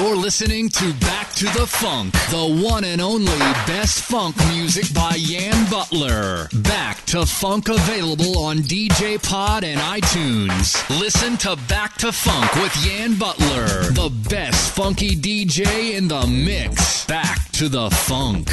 You're listening to Back to the Funk, the one and only best funk music by Yan Butler. Back to Funk available on DJ Pod and iTunes. Listen to Back to Funk with Yan Butler, the best funky DJ in the mix. Back to the Funk.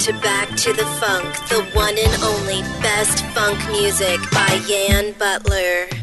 to Back to the Funk, the one and only best funk music by Yan Butler.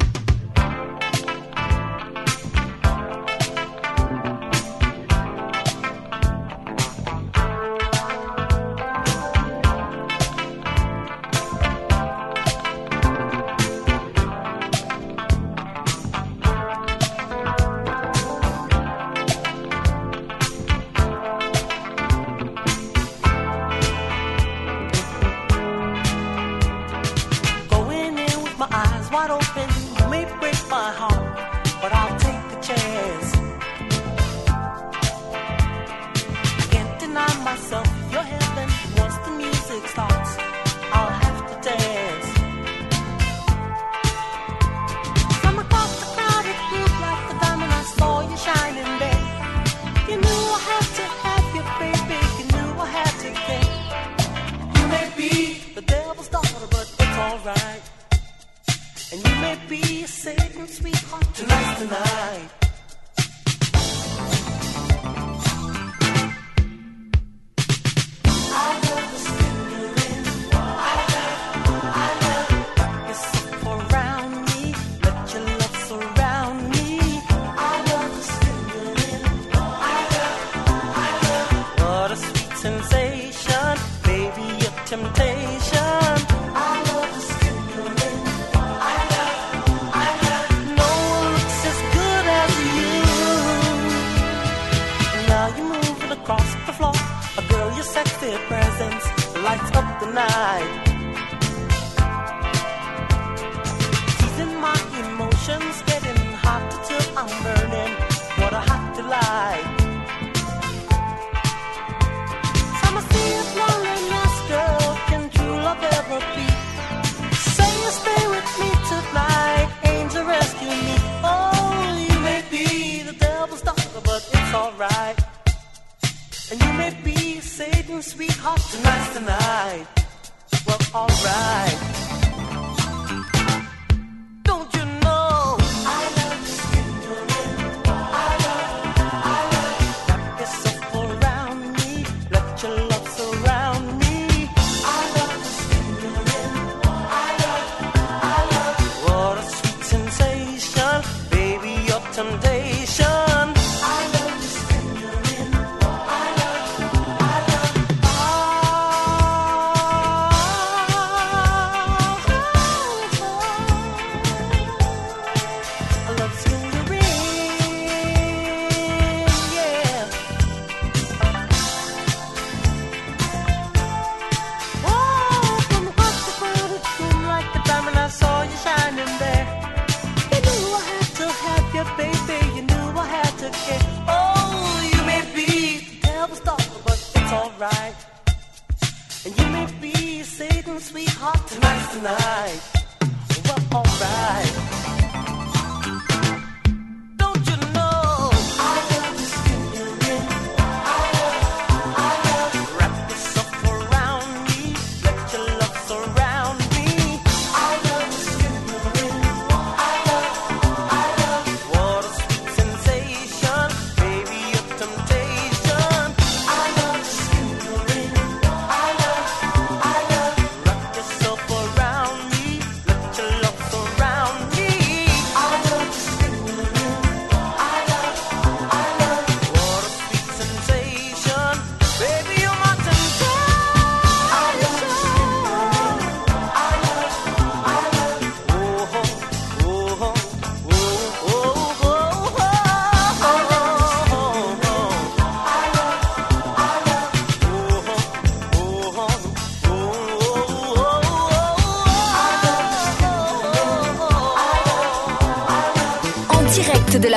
alright.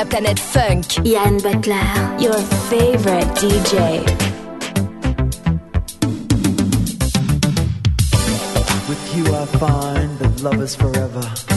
la planète funk. Yann Butler, your favorite DJ. With you I find that love is forever.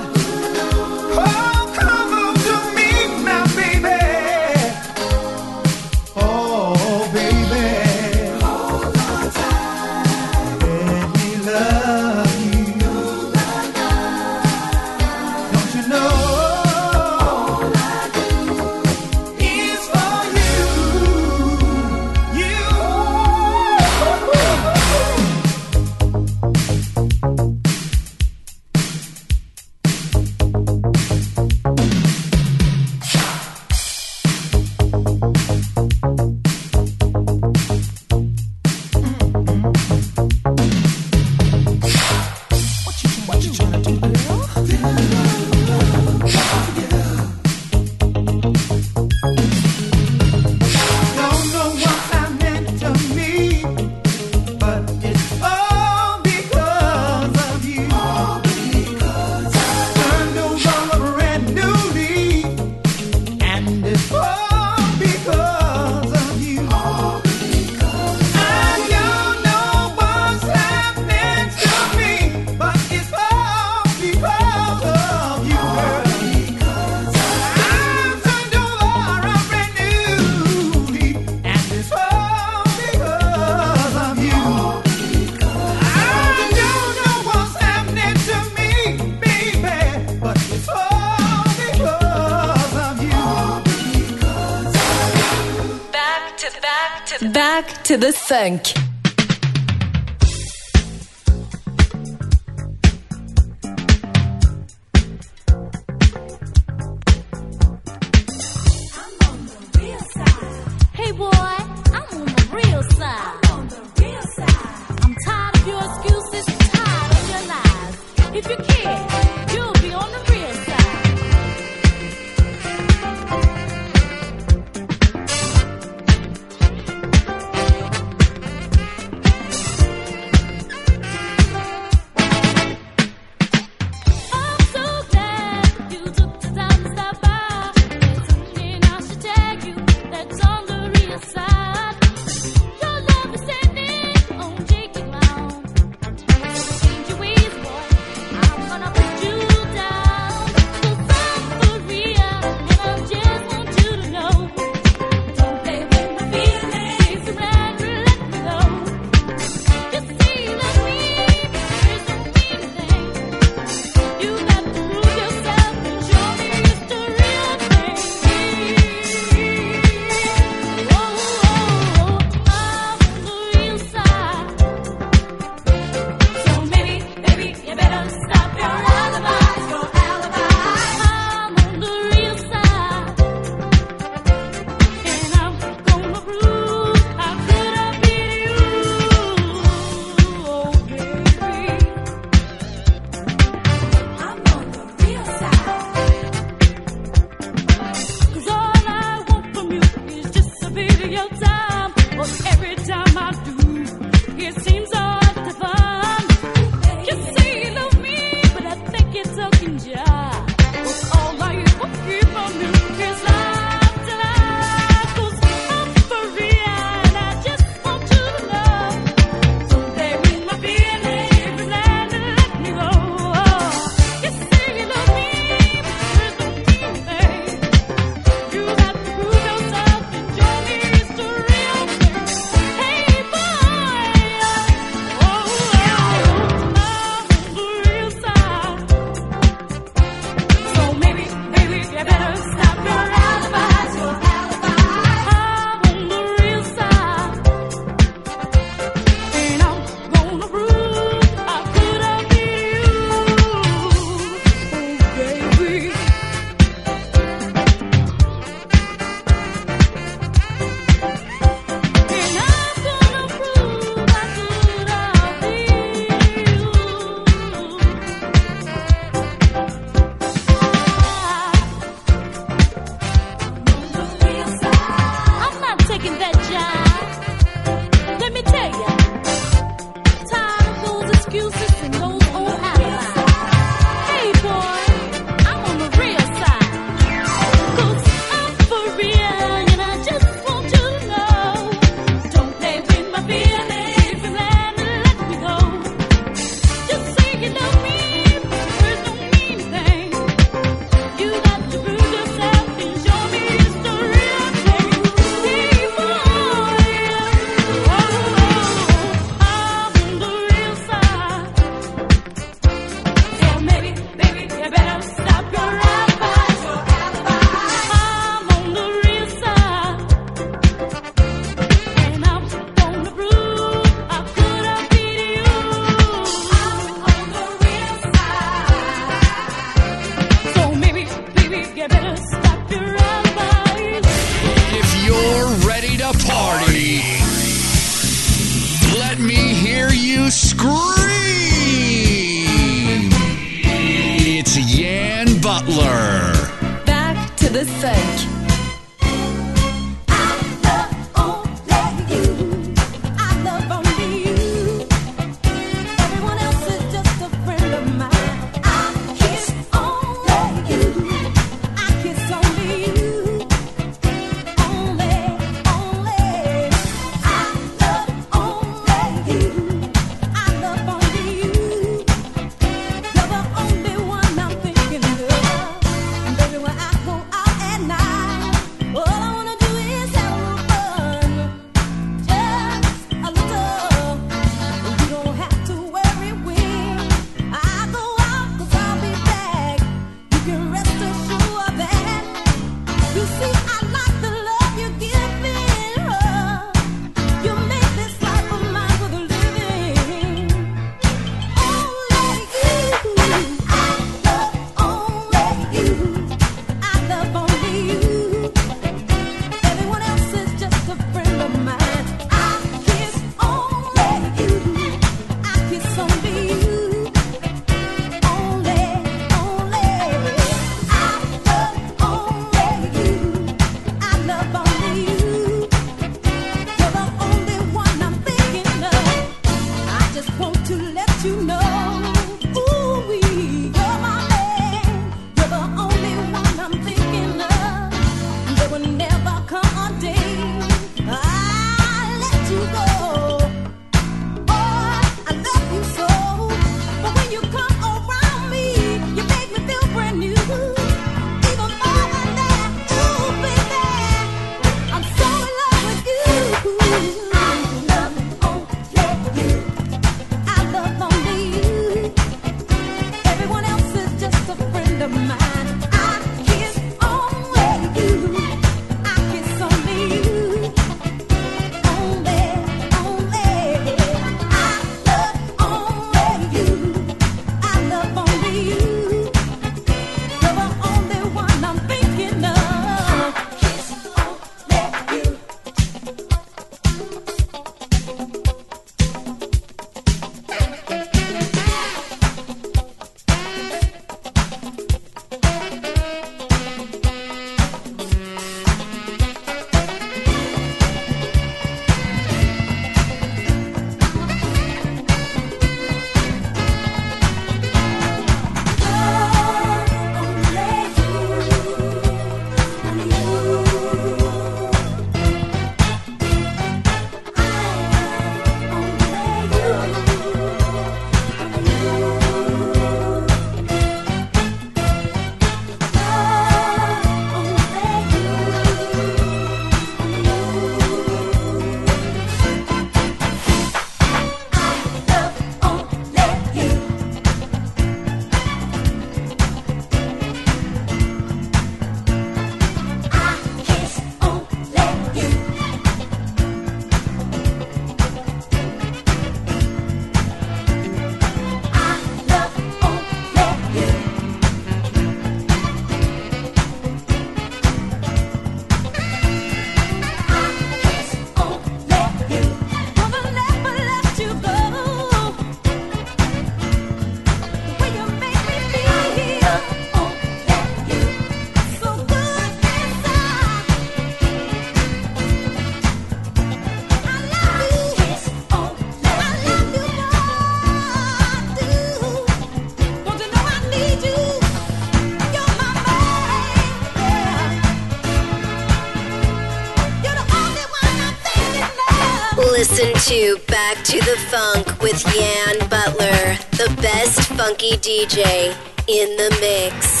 to Back to the Funk with Yan Butler, the best funky DJ in the mix.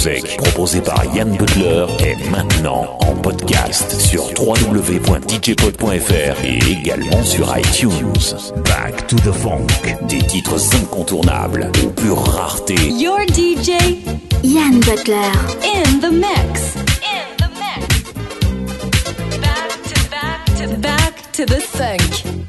Proposé par Yann Butler, est maintenant en podcast sur www.djpod.fr et également sur iTunes. Back to the Funk, des titres incontournables aux pure rareté. Your DJ, Yann Butler, in the mix. In the mix. Back to, back back to the funk.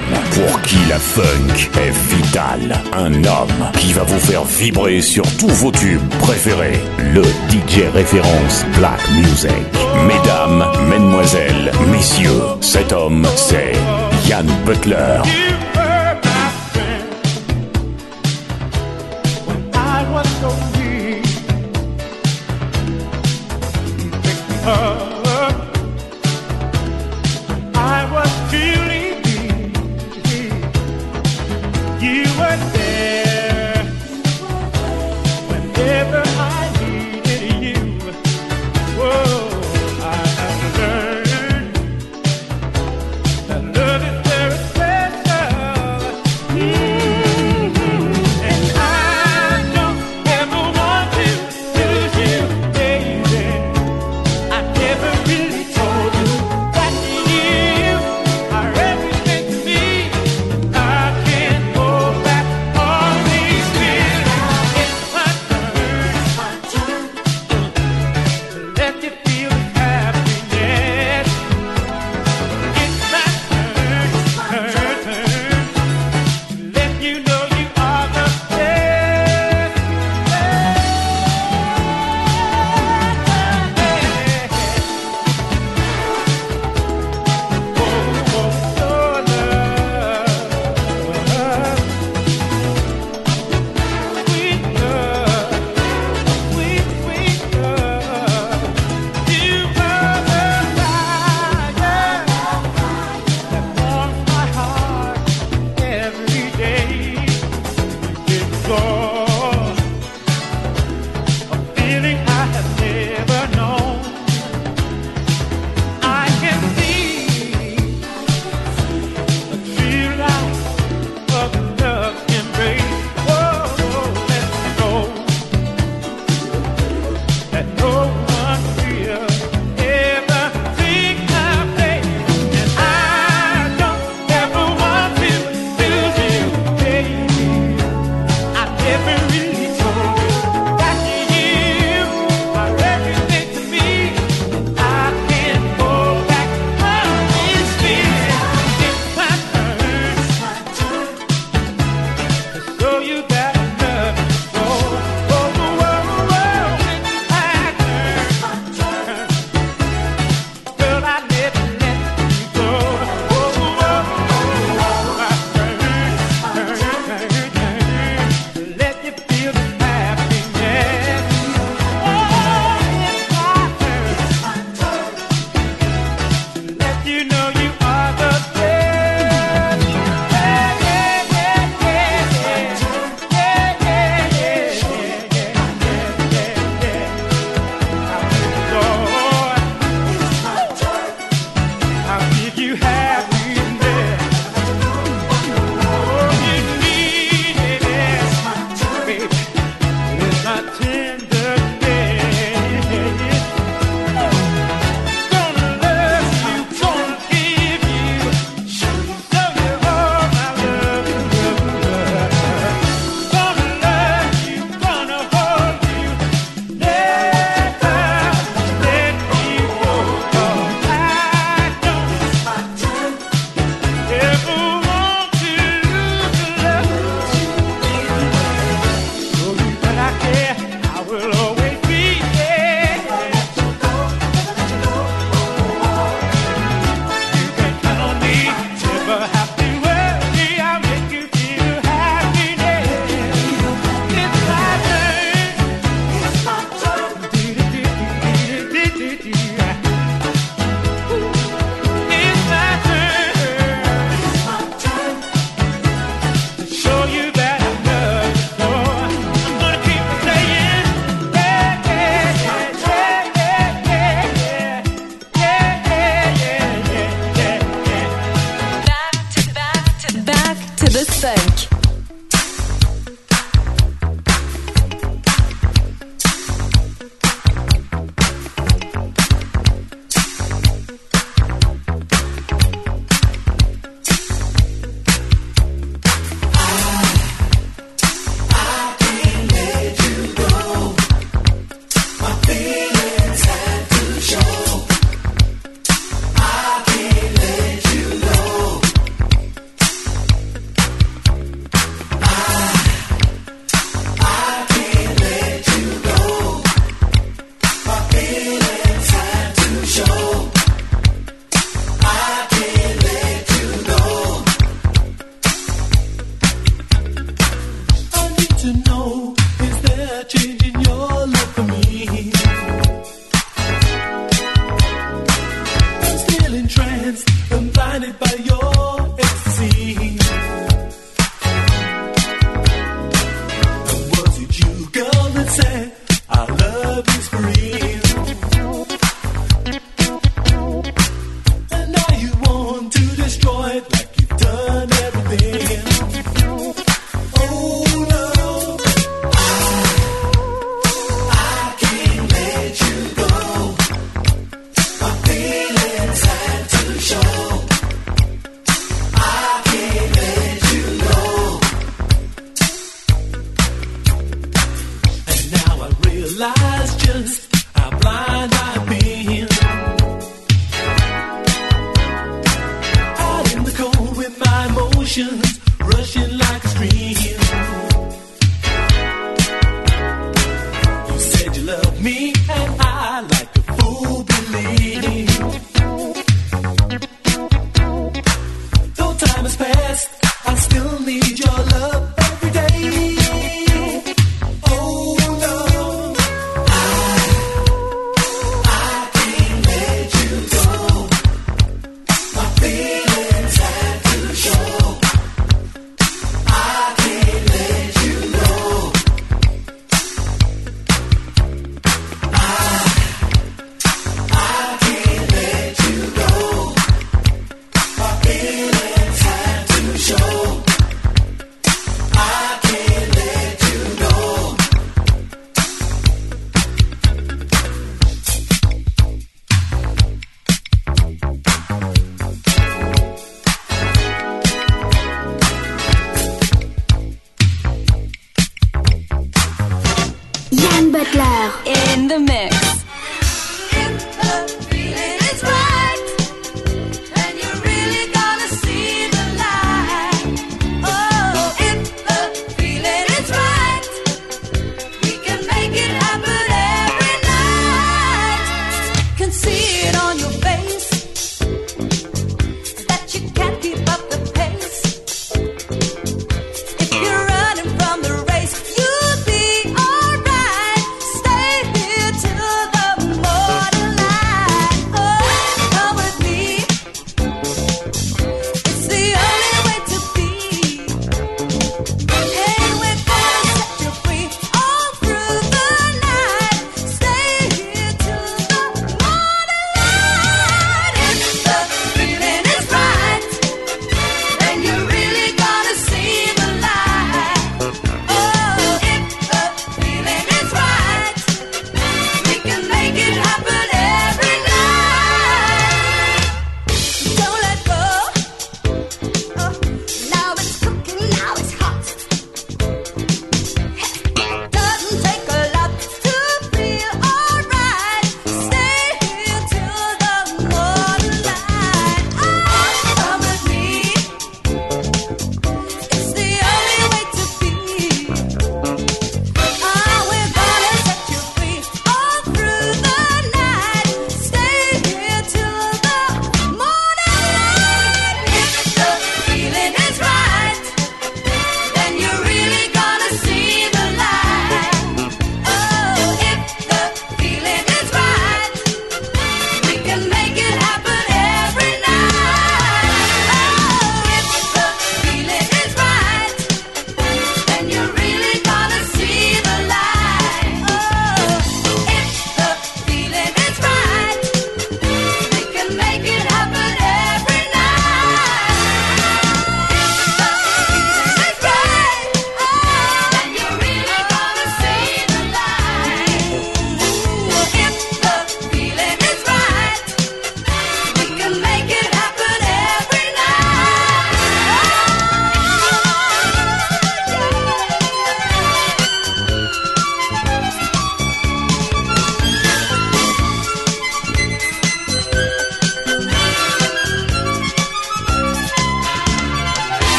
Pour qui la funk est vitale. Un homme qui va vous faire vibrer sur tous vos tubes préférés. Le DJ référence Black Music. Mesdames, mesdemoiselles, messieurs, cet homme, c'est Yann Butler. you have.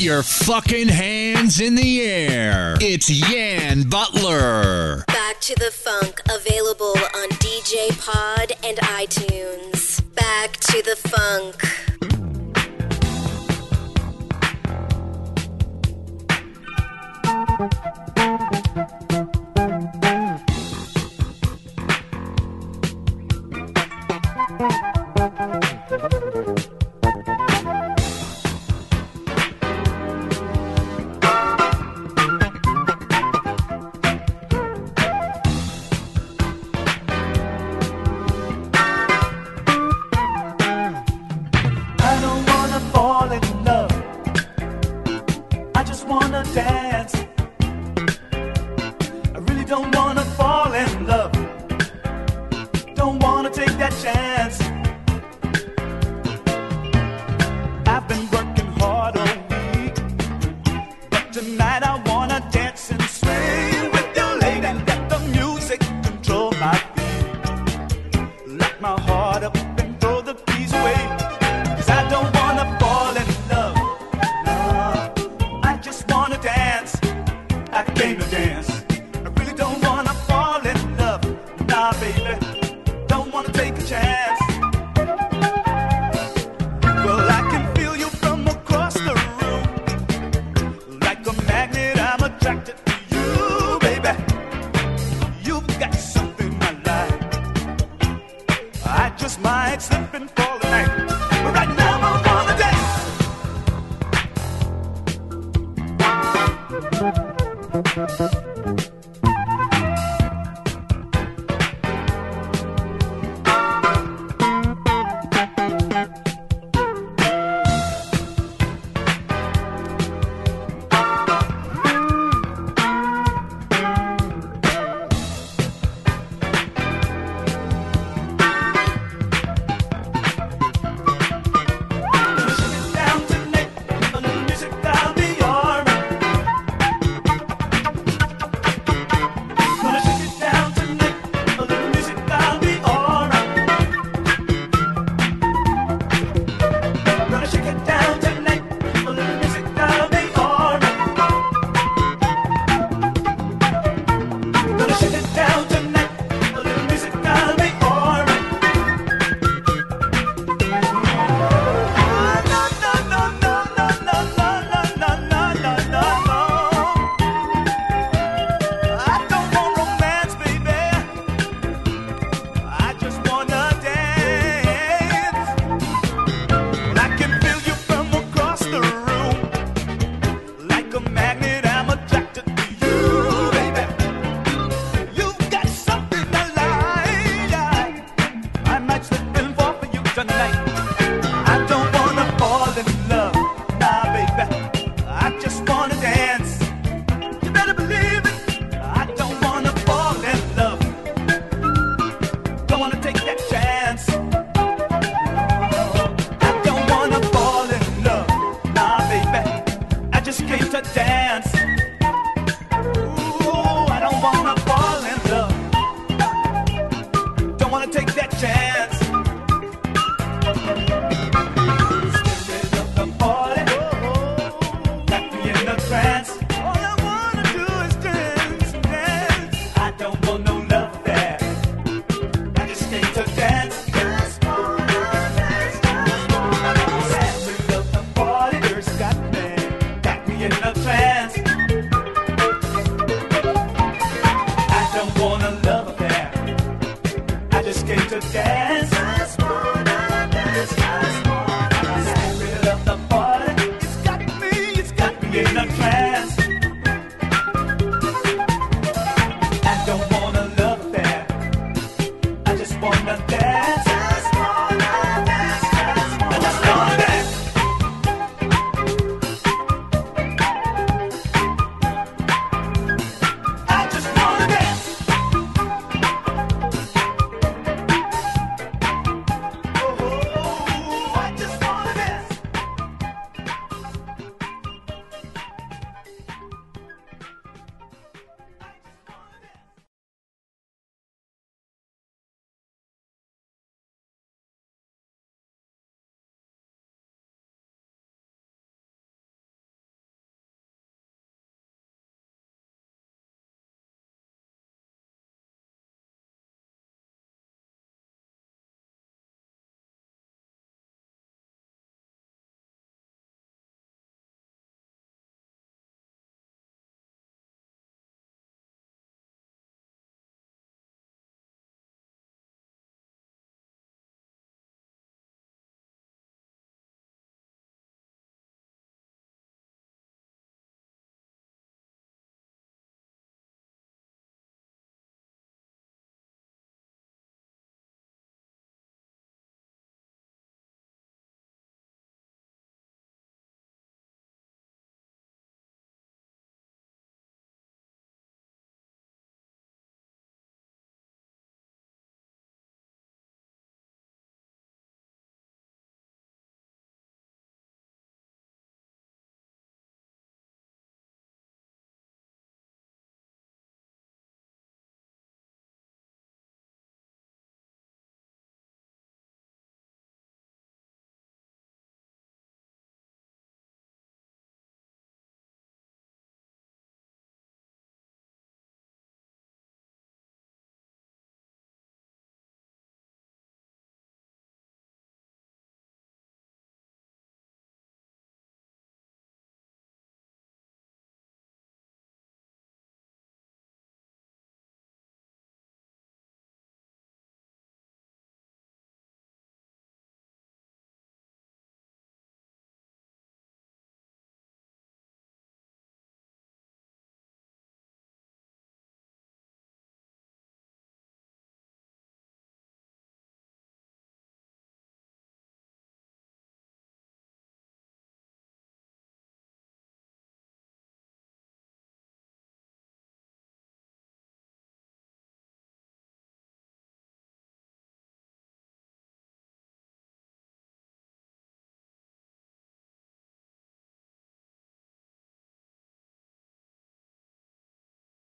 Your fucking hands in the air. It's Yan Butler. Back to the Funk, available on DJ Pod and iTunes. Back to the Funk.